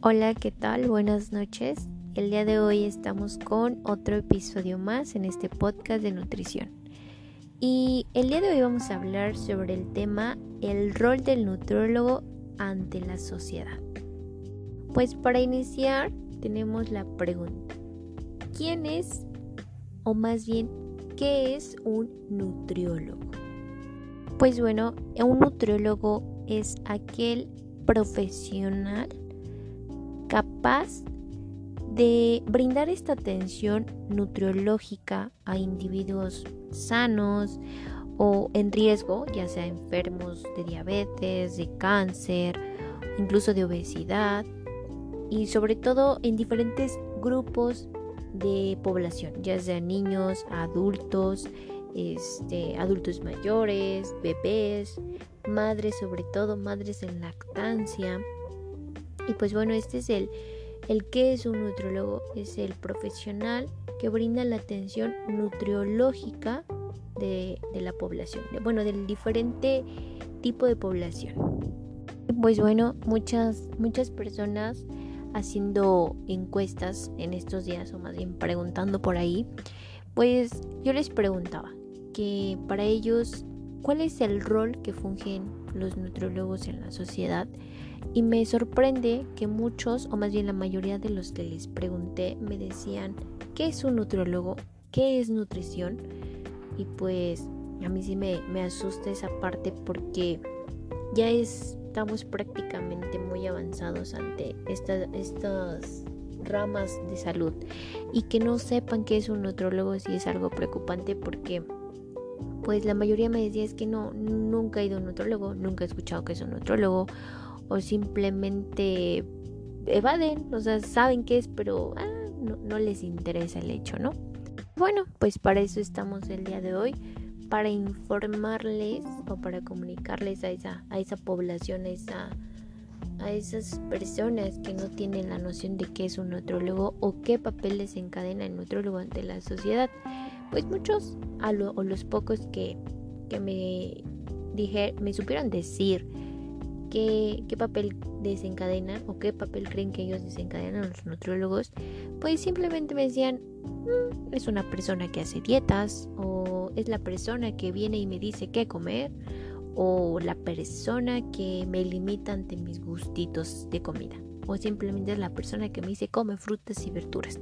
Hola, ¿qué tal? Buenas noches. El día de hoy estamos con otro episodio más en este podcast de nutrición. Y el día de hoy vamos a hablar sobre el tema el rol del nutriólogo ante la sociedad. Pues para iniciar tenemos la pregunta. ¿Quién es, o más bien, qué es un nutriólogo? Pues bueno, un nutriólogo es aquel profesional capaz de brindar esta atención nutriológica a individuos sanos o en riesgo, ya sea enfermos de diabetes, de cáncer, incluso de obesidad y sobre todo en diferentes grupos de población, ya sea niños, adultos, este, adultos mayores, bebés, madres sobre todo, madres en lactancia, y pues bueno, este es el, el que es un nutriólogo, es el profesional que brinda la atención nutriológica de, la población, bueno, del diferente tipo de población. Pues bueno, muchas, muchas personas haciendo encuestas en estos días, o más bien preguntando por ahí, pues yo les preguntaba que para ellos, ¿cuál es el rol que fungen los nutriólogos en la sociedad? Y me sorprende que muchos, o más bien la mayoría de los que les pregunté, me decían, ¿qué es un nutriólogo? ¿Qué es nutrición? Y pues a mí sí me, asusta esa parte porque ya estamos prácticamente muy avanzados ante estas ramas de salud y que no sepan qué es un nutriólogo sí es algo preocupante porque pues la mayoría me decía es que no, nunca he ido a un nutriólogo, nunca he escuchado que es un nutriólogo o simplemente evaden, o sea, saben qué es, pero ah, no, les interesa el hecho, ¿no? Bueno, pues para eso estamos el día de hoy, para informarles o para comunicarles a esa, a esa población, a, esa, a esas personas que no tienen la noción de qué es un nutrólogo o qué papel desencadena el nutrólogo ante la sociedad. Pues muchos, a o los pocos que, que me, me supieron decir qué, papel desencadenan o qué papel creen que ellos desencadenan los nutriólogos, pues simplemente me decían, mm, es una persona que hace dietas o es la persona que viene y me dice qué comer o la persona que me limita ante mis gustitos de comida o simplemente es la persona que me dice come frutas y verduras.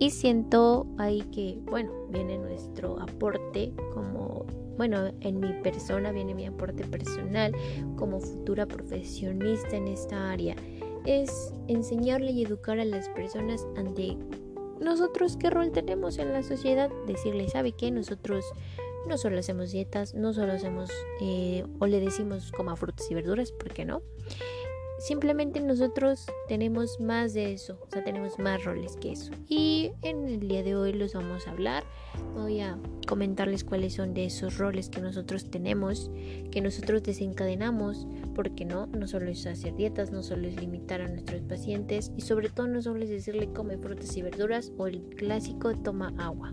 Y siento ahí que, bueno, viene nuestro aporte como bueno, en mi persona viene mi aporte personal como futura profesionista en esta área. Es enseñarle y educar a las personas ante nosotros qué rol tenemos en la sociedad. Decirle, ¿sabe qué? Nosotros no solo hacemos dietas, no solo hacemos eh, o le decimos coma frutas y verduras, ¿por qué no? Simplemente nosotros tenemos más de eso, o sea, tenemos más roles que eso. Y en el día de hoy los vamos a hablar. Voy a comentarles cuáles son de esos roles que nosotros tenemos, que nosotros desencadenamos, porque no, no solo es hacer dietas, no solo es limitar a nuestros pacientes y sobre todo no solo es decirle come frutas y verduras o el clásico toma agua.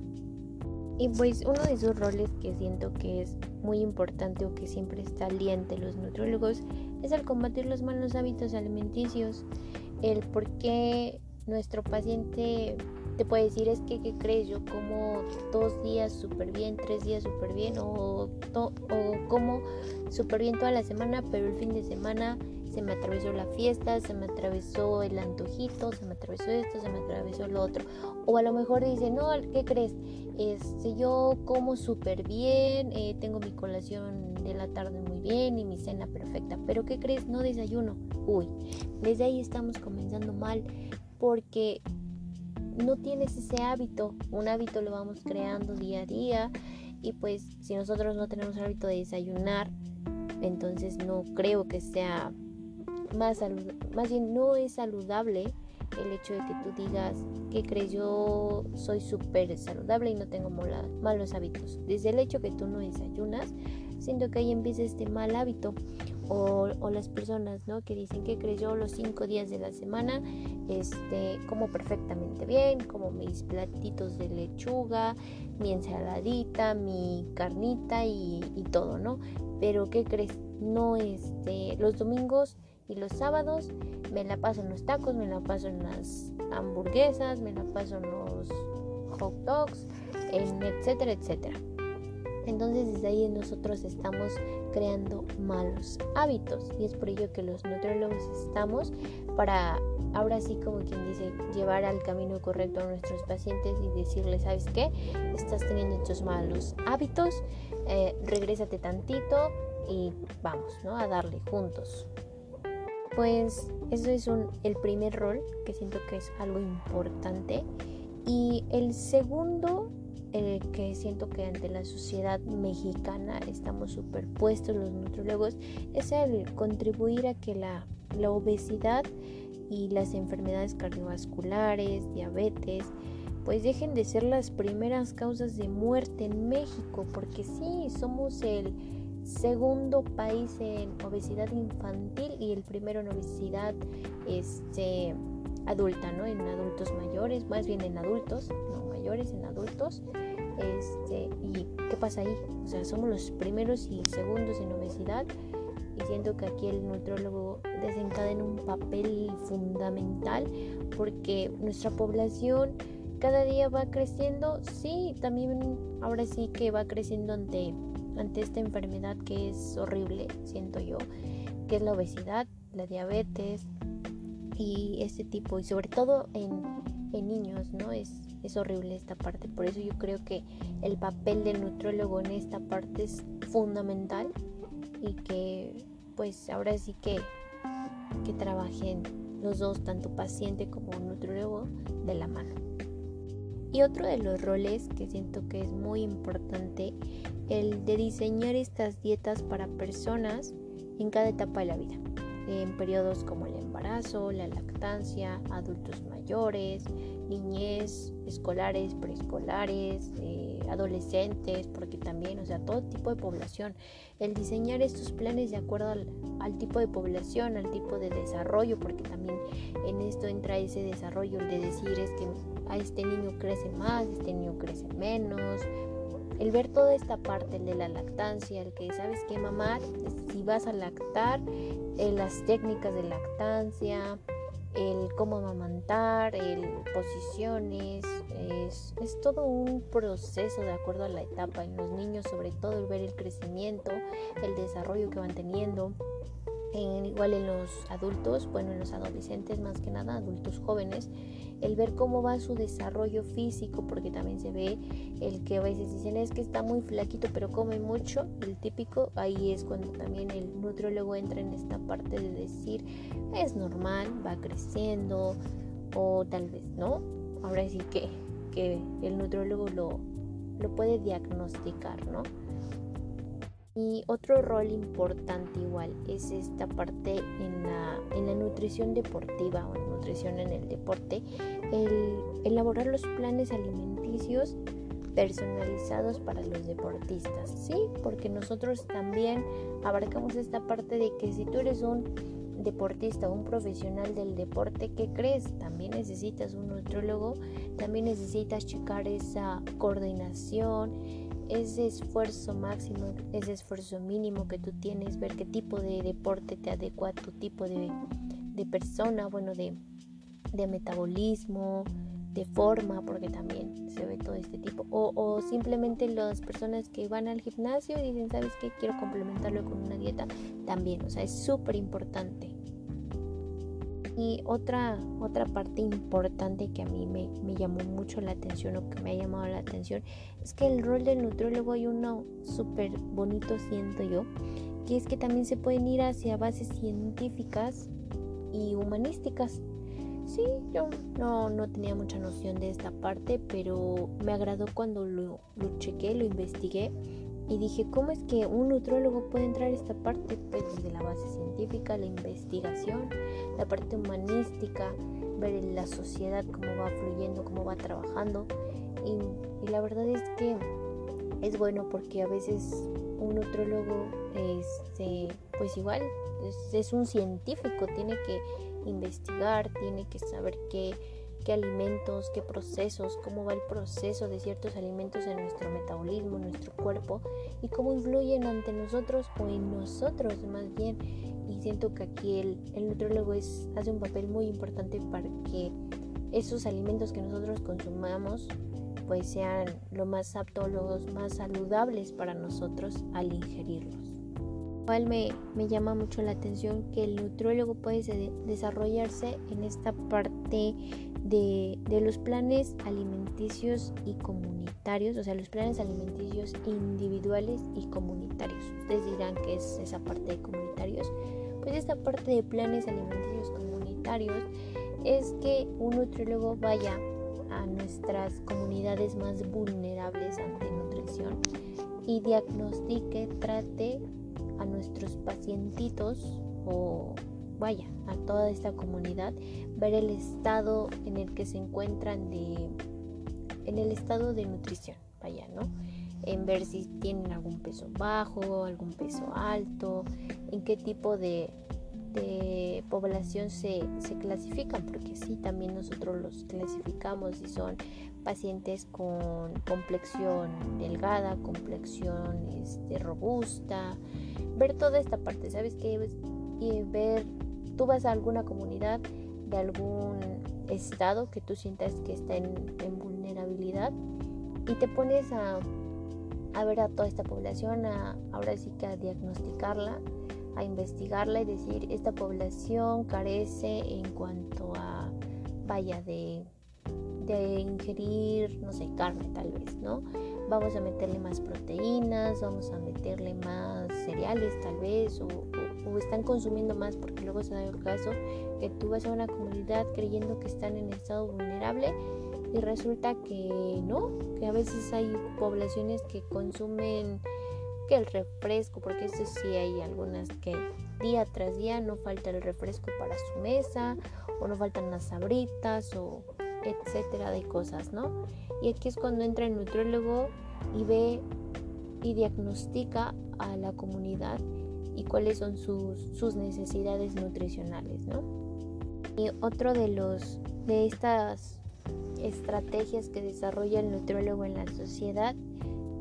Y pues uno de esos roles que siento que es muy importante o que siempre está al día entre los nutriólogos el combatir los malos hábitos alimenticios. El por qué nuestro paciente te puede decir es que, ¿qué crees? Yo como dos días súper bien, tres días súper bien o, o como súper bien toda la semana, pero el fin de semana se me atravesó la fiesta, se me atravesó el antojito, se me atravesó esto, se me atravesó lo otro. O a lo mejor dice, no, ¿qué crees? Este, yo como súper bien, eh, tengo mi colación de la tarde muy bien y mi cena perfecta. Pero ¿qué crees? No desayuno. Uy, desde ahí estamos comenzando mal porque no tienes ese hábito. Un hábito lo vamos creando día a día y pues si nosotros no tenemos el hábito de desayunar, entonces no creo que sea más, bien no es saludable el hecho de que tú digas que crees yo soy súper saludable y no tengo malos hábitos. Desde el hecho que tú no desayunas, siento que ahí empieza este mal hábito. O, las personas ¿no? que dicen que crees yo los cinco días de la semana este, como perfectamente bien, como mis platitos de lechuga, mi ensaladita, mi carnita y, y todo, ¿no? Pero ¿qué crees? No, este, los domingos y los sábados me la paso en los tacos, me la paso en las hamburguesas, me la paso en los hot dogs, en etcétera, etcétera. Entonces desde ahí nosotros estamos creando malos hábitos y es por ello que los nutriólogos estamos para ahora sí como quien dice llevar al camino correcto a nuestros pacientes y decirles sabes qué estás teniendo estos malos hábitos eh, regrésate tantito y vamos no a darle juntos pues eso es un, el primer rol que siento que es algo importante. Y el segundo el que siento que ante la sociedad mexicana estamos superpuestos los nutriólogos es el contribuir a que la, la obesidad y las enfermedades cardiovasculares, diabetes, pues dejen de ser las primeras causas de muerte en México, porque sí, somos el segundo país en obesidad infantil y el primero en obesidad este, adulta, ¿no? En adultos mayores, más bien en adultos, no mayores, en adultos. Este, ¿Y qué pasa ahí? O sea, somos los primeros y segundos en obesidad y siento que aquí el nutriólogo desencadena un papel fundamental porque nuestra población cada día va creciendo, sí, también ahora sí que va creciendo ante ante esta enfermedad que es horrible, siento yo, que es la obesidad, la diabetes y este tipo, y sobre todo en, en niños, ¿no? Es, es horrible esta parte. Por eso yo creo que el papel del nutrólogo en esta parte es fundamental y que pues ahora sí que, que trabajen los dos, tanto paciente como nutrólogo, de la mano. Y otro de los roles que siento que es muy importante el de diseñar estas dietas para personas en cada etapa de la vida, en periodos como el embarazo, la lactancia, adultos mayores, niñez, escolares, preescolares, eh, adolescentes, porque también, o sea, todo tipo de población. El diseñar estos planes de acuerdo al, al, tipo de población, al tipo de desarrollo, porque también en esto entra ese desarrollo, el de decir es que a este niño crece más, este niño crece menos, el ver toda esta parte, el de la lactancia, el que sabes que mamá, si vas a lactar, eh, las técnicas de lactancia, el cómo amamantar, el posiciones, es, es, todo un proceso de acuerdo a la etapa en los niños, sobre todo el ver el crecimiento, el desarrollo que van teniendo igual en los adultos, bueno, en los adolescentes más que nada, adultos jóvenes, el ver cómo va su desarrollo físico, porque también se ve el que a veces dicen es que está muy flaquito pero come mucho, el típico, ahí es cuando también el nutriólogo entra en esta parte de decir es normal, va creciendo o tal vez no. Ahora sí que, que el nutriólogo lo, lo puede diagnosticar, ¿no? Y otro rol importante igual es esta parte en la, en la nutrición deportiva o en nutrición en el deporte, el elaborar los planes alimenticios personalizados para los deportistas, ¿sí? Porque nosotros también abarcamos esta parte de que si tú eres un deportista, un profesional del deporte, ¿qué crees? También necesitas un nutriólogo, también necesitas checar esa coordinación, ese esfuerzo máximo, ese esfuerzo mínimo que tú tienes, ver qué tipo de deporte te adecua a tu tipo de, persona, bueno, de, de, metabolismo, de forma, porque también se ve todo este tipo. O, o simplemente las personas que van al gimnasio y dicen, ¿sabes qué? Quiero complementarlo con una dieta, también, o sea, es súper importante. Y otra, otra parte importante que a mí me, llamó mucho la atención o que me ha llamado la atención es que el rol del nutriólogo hay uno súper bonito, siento yo, que es que también se pueden ir hacia bases científicas y humanísticas. Sí, yo no, no tenía mucha noción de esta parte, pero me agradó cuando lo, lo chequé, lo investigué y dije, ¿cómo es que un nutriólogo puede entrar a esta parte? Pues desde la base científica, la investigación, la parte humanística, ver la sociedad cómo va fluyendo, cómo va trabajando. Y, la verdad es que es bueno porque a veces un nutriólogo, este, pues igual, es, es un científico, tiene que investigar, tiene que saber qué qué alimentos, qué procesos, cómo va el proceso de ciertos alimentos en nuestro metabolismo, en nuestro cuerpo y cómo influyen ante nosotros o en nosotros más bien. Y siento que aquí el, el nutriólogo es, hace un papel muy importante para que esos alimentos que nosotros consumamos pues sean lo más aptos, los más saludables para nosotros al ingerirlos. Igual me, me llama mucho la atención que el nutriólogo puede desarrollarse en esta parte de, de, los planes alimenticios y comunitarios, o sea, los planes alimenticios individuales y comunitarios. Ustedes dirán que es esa parte de comunitarios. Pues esta parte de planes alimenticios comunitarios es que un nutriólogo vaya a nuestras comunidades más vulnerables ante nutrición y diagnostique, trate a nuestros pacientitos o vaya a toda esta comunidad, ver el estado en el que se encuentran de en el estado de nutrición, vaya, ¿no? En ver si tienen algún peso bajo, algún peso alto, en qué tipo de de población se, se, clasifican, porque sí, también nosotros los clasificamos y son pacientes con complexión delgada, complexión este, robusta, ver toda esta parte, ¿sabes qué? Y ver, tú vas a alguna comunidad de algún estado que tú sientas que está en, vulnerabilidad y te pones a, ver a toda esta población, a, ahora sí que a diagnosticarla a investigarla y decir esta población carece en cuanto a vaya de, de ingerir no sé carne tal vez no vamos a meterle más proteínas vamos a meterle más cereales tal vez o están consumiendo más porque luego se da el caso que tú vas a una comunidad creyendo que están en estado vulnerable y resulta que no, que a veces hay poblaciones que consumen que el refresco, porque eso sí hay algunas que día tras día no falta el refresco para su mesa, o no faltan las sabritas, o etcétera de cosas, ¿no? Y aquí es cuando entra el nutriólogo y ve y diagnostica a la comunidad y cuáles son sus, sus necesidades nutricionales, ¿no? Y otro de los de estas estrategias que desarrolla el nutriólogo en la sociedad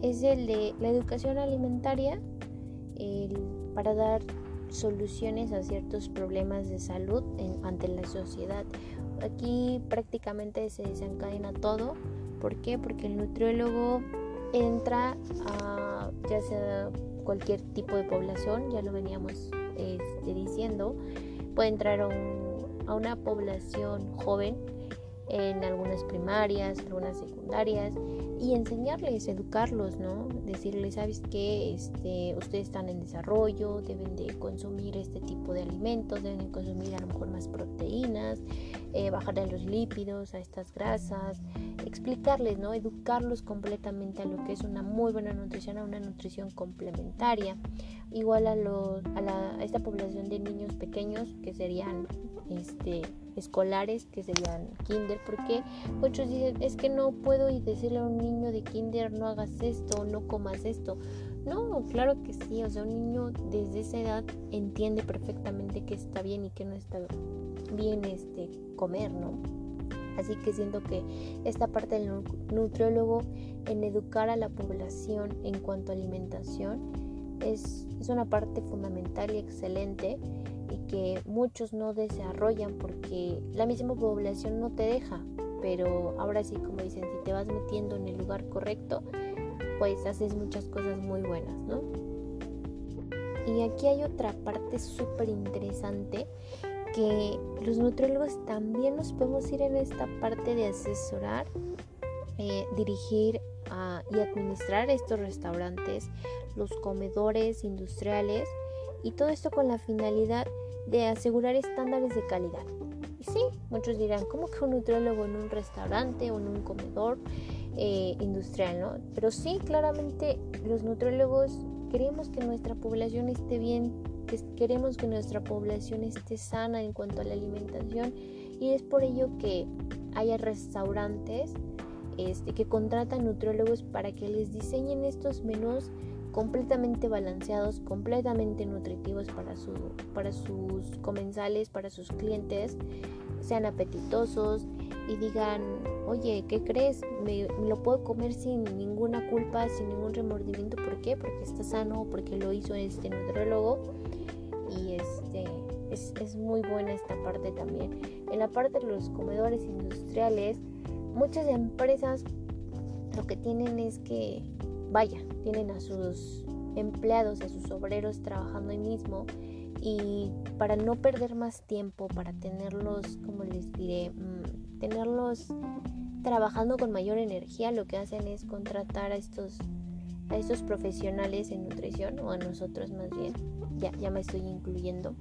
es el de la educación alimentaria para dar soluciones a ciertos problemas de salud ante la sociedad. Aquí prácticamente se desencadena todo. ¿Por qué? Porque el nutriólogo entra a ya sea cualquier tipo de población, ya lo veníamos este, diciendo, puede entrar a una población joven en algunas primarias, algunas secundarias y enseñarles, educarlos, ¿no? Decirles, ¿sabes qué? Este, ustedes están en desarrollo, deben de consumir este tipo de alimentos, deben de consumir a lo mejor más proteínas, eh, bajar a los lípidos, a estas grasas, explicarles, ¿no? Educarlos completamente a lo que es una muy buena nutrición, a una nutrición complementaria, igual a, los, a, la, esta población de niños pequeños que serían este, escolares, que serían kinder, porque muchos dicen, es que no puedo decirle a un niño de kinder, no hagas esto, no comas esto. No, claro que sí, o sea, un niño desde esa edad entiende perfectamente que está bien y que no está bien este, comer, ¿no? Así que siento que esta parte del nutriólogo en educar a la población en cuanto a alimentación es, es una parte fundamental y excelente y que muchos no desarrollan porque la misma población no te deja. Pero ahora sí, como dicen, si te vas metiendo en el lugar correcto, pues haces muchas cosas muy buenas, ¿no? Y aquí hay otra parte súper interesante que los nutriólogos también nos podemos ir en esta parte de asesorar, eh, dirigir y administrar estos restaurantes, los comedores industriales y todo esto con la finalidad de asegurar estándares de calidad. Sí, muchos dirán, ¿cómo que un nutriólogo en un restaurante o en un comedor eh, industrial? ¿no? Pero sí, claramente los nutriólogos queremos que nuestra población esté bien, que queremos que nuestra población esté sana en cuanto a la alimentación y es por ello que haya restaurantes este, que contratan nutriólogos para que les diseñen estos menús completamente balanceados, completamente nutritivos para, su, para sus comensales, para sus clientes sean apetitosos y digan, oye, ¿qué crees? Me, lo puedo comer sin ninguna culpa, sin ningún remordimiento. ¿Por qué? Porque está sano, porque lo hizo este nutriólogo. Y este es, es muy buena esta parte también. En la parte de los comedores industriales, muchas empresas lo que tienen es que, vaya, tienen a sus empleados, a sus obreros trabajando ahí mismo y para no perder más tiempo, para tenerlos, como les diré, mm, tenerlos trabajando con mayor energía, lo que hacen es contratar a estos a estos profesionales en nutrición o a nosotros más bien, ya, ya me estoy incluyendo,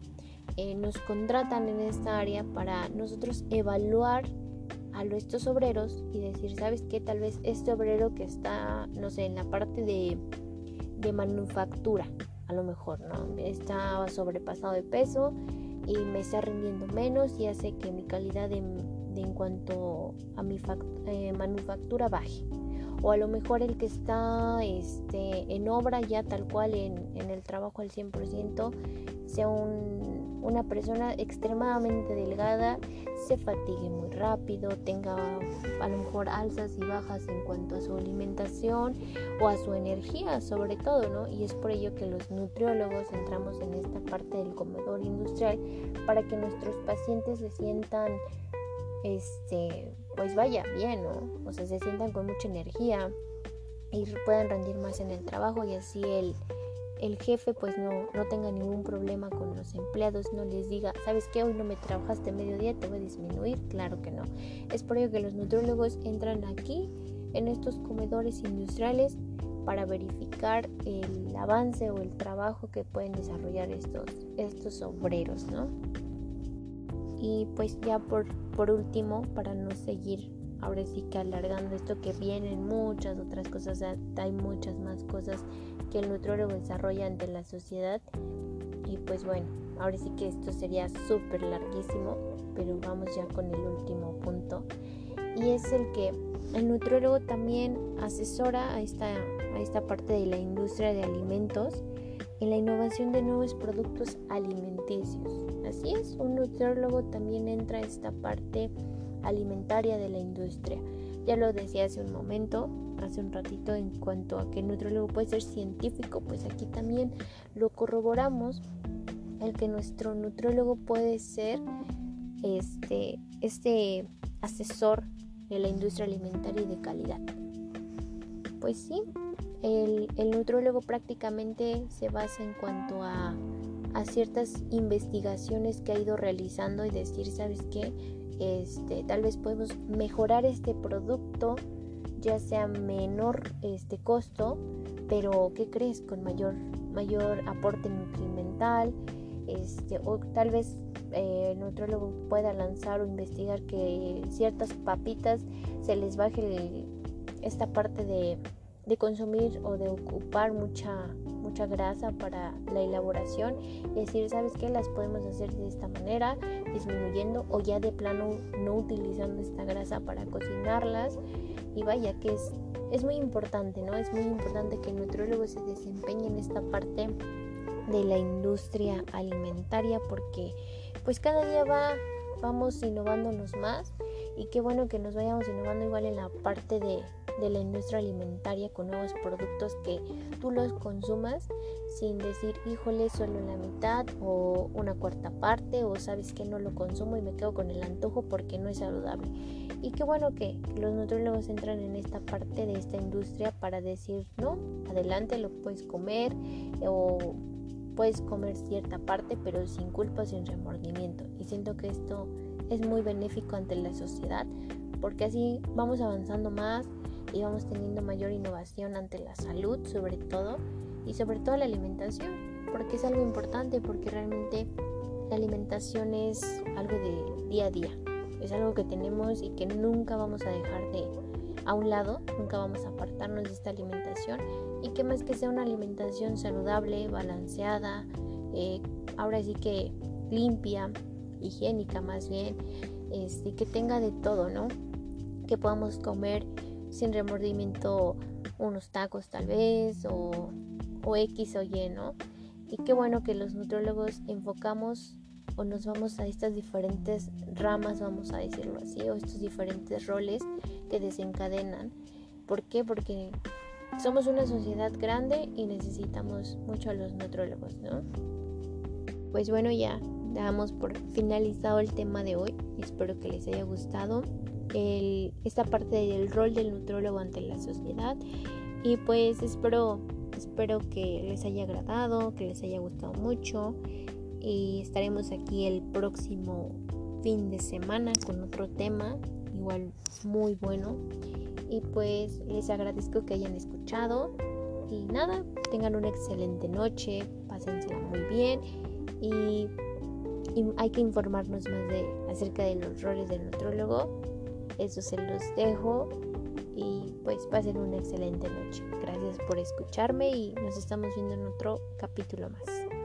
eh, nos contratan en esta área para nosotros evaluar a estos obreros y decir, ¿sabes qué? Tal vez este obrero que está, no sé, en la parte de, de manufactura, a lo mejor, ¿no? Está sobrepasado de peso y me está rindiendo menos y hace que mi calidad de, en cuanto a mi eh, manufactura baje. O a lo mejor el que está este, en obra ya tal cual en, en el trabajo al 100% sea un, una persona extremadamente delgada, se fatigue muy rápido, tenga a lo mejor alzas y bajas en cuanto a su alimentación o a su energía sobre todo, ¿no? Y es por ello que los nutriólogos entramos en esta parte del comedor industrial para que nuestros pacientes se sientan, este, pues vaya bien, ¿no? O sea, se sientan con mucha energía y puedan rendir más en el trabajo y así el el jefe pues no, no tenga ningún problema con los empleados, no les diga, ¿sabes qué? Hoy no me trabajaste mediodía, te voy a disminuir. Claro que no. Es por ello que los nutriólogos entran aquí en estos comedores industriales para verificar el avance o el trabajo que pueden desarrollar estos, estos obreros, ¿no? Y pues ya por, por último, para no seguir ahora sí que alargando esto que vienen muchas otras cosas, hay muchas más cosas que el nutriólogo desarrolla ante la sociedad. Y pues bueno, ahora sí que esto sería súper larguísimo, pero vamos ya con el último punto. Y es el que el nutriólogo también asesora a esta, a esta parte de la industria de alimentos en la innovación de nuevos productos alimenticios. Así es, un nutriólogo también entra a esta parte alimentaria de la industria. Ya lo decía hace un momento, hace un ratito, en cuanto a que el nutriólogo puede ser científico, pues aquí también lo corroboramos, el que nuestro nutriólogo puede ser este, este asesor de la industria alimentaria y de calidad. Pues sí, el, el nutriólogo prácticamente se basa en cuanto a, a ciertas investigaciones que ha ido realizando y decir, ¿sabes qué? Este, tal vez podemos mejorar este producto, ya sea menor este costo, pero ¿qué crees? Con mayor, mayor aporte nutrimental, este, o tal vez eh, el nutriólogo pueda lanzar o investigar que ciertas papitas se les baje esta parte de consumir o de ocupar mucha mucha grasa para la elaboración y decir, ¿sabes qué? Las podemos hacer de esta manera, disminuyendo o ya de plano no utilizando esta grasa para cocinarlas. Y vaya que es, es muy importante, ¿no? Es muy importante que el nutriólogo se desempeñe en esta parte de la industria alimentaria porque pues cada día va vamos innovándonos más y qué bueno que nos vayamos innovando igual en la parte de de la industria alimentaria con nuevos productos que tú los consumas sin decir, híjole, solo la mitad o una cuarta parte o sabes que no lo consumo y me quedo con el antojo porque no es saludable. Y qué bueno que los nutriólogos entran en esta parte de esta industria para decir, no, adelante lo puedes comer o puedes comer cierta parte pero sin culpa, sin remordimiento. Y siento que esto es muy benéfico ante la sociedad porque así vamos avanzando más y vamos teniendo mayor innovación ante la salud sobre todo y sobre todo la alimentación porque es algo importante porque realmente la alimentación es algo de día a día. Es algo que tenemos y que nunca vamos a dejar de a un lado nunca vamos a apartarnos de esta alimentación y que más que sea una alimentación saludable balanceada eh, ahora sí que limpia higiénica más bien este, que tenga de todo no que podamos comer sin remordimiento unos tacos tal vez o, X o Y, ¿no? Y qué bueno que los nutriólogos enfocamos o nos vamos a estas diferentes ramas, vamos a decirlo así, o estos diferentes roles que desencadenan. ¿Por qué? Porque somos una sociedad grande y necesitamos mucho a los nutrólogos, ¿no? Pues bueno, ya damos por finalizado el tema de hoy. Espero que les haya gustado esta parte del rol del nutrólogo ante la sociedad. Y pues espero, espero que les haya agradado, que les haya gustado mucho. Y estaremos aquí el próximo fin de semana con otro tema, igual muy bueno. Y pues les agradezco que hayan escuchado. Y nada, tengan una excelente noche, pásensela muy bien. Y hay que informarnos más de, acerca de los roles del nutrólogo. Eso se los dejo y pues pasen una excelente noche. Gracias por escucharme y nos estamos viendo en otro capítulo más.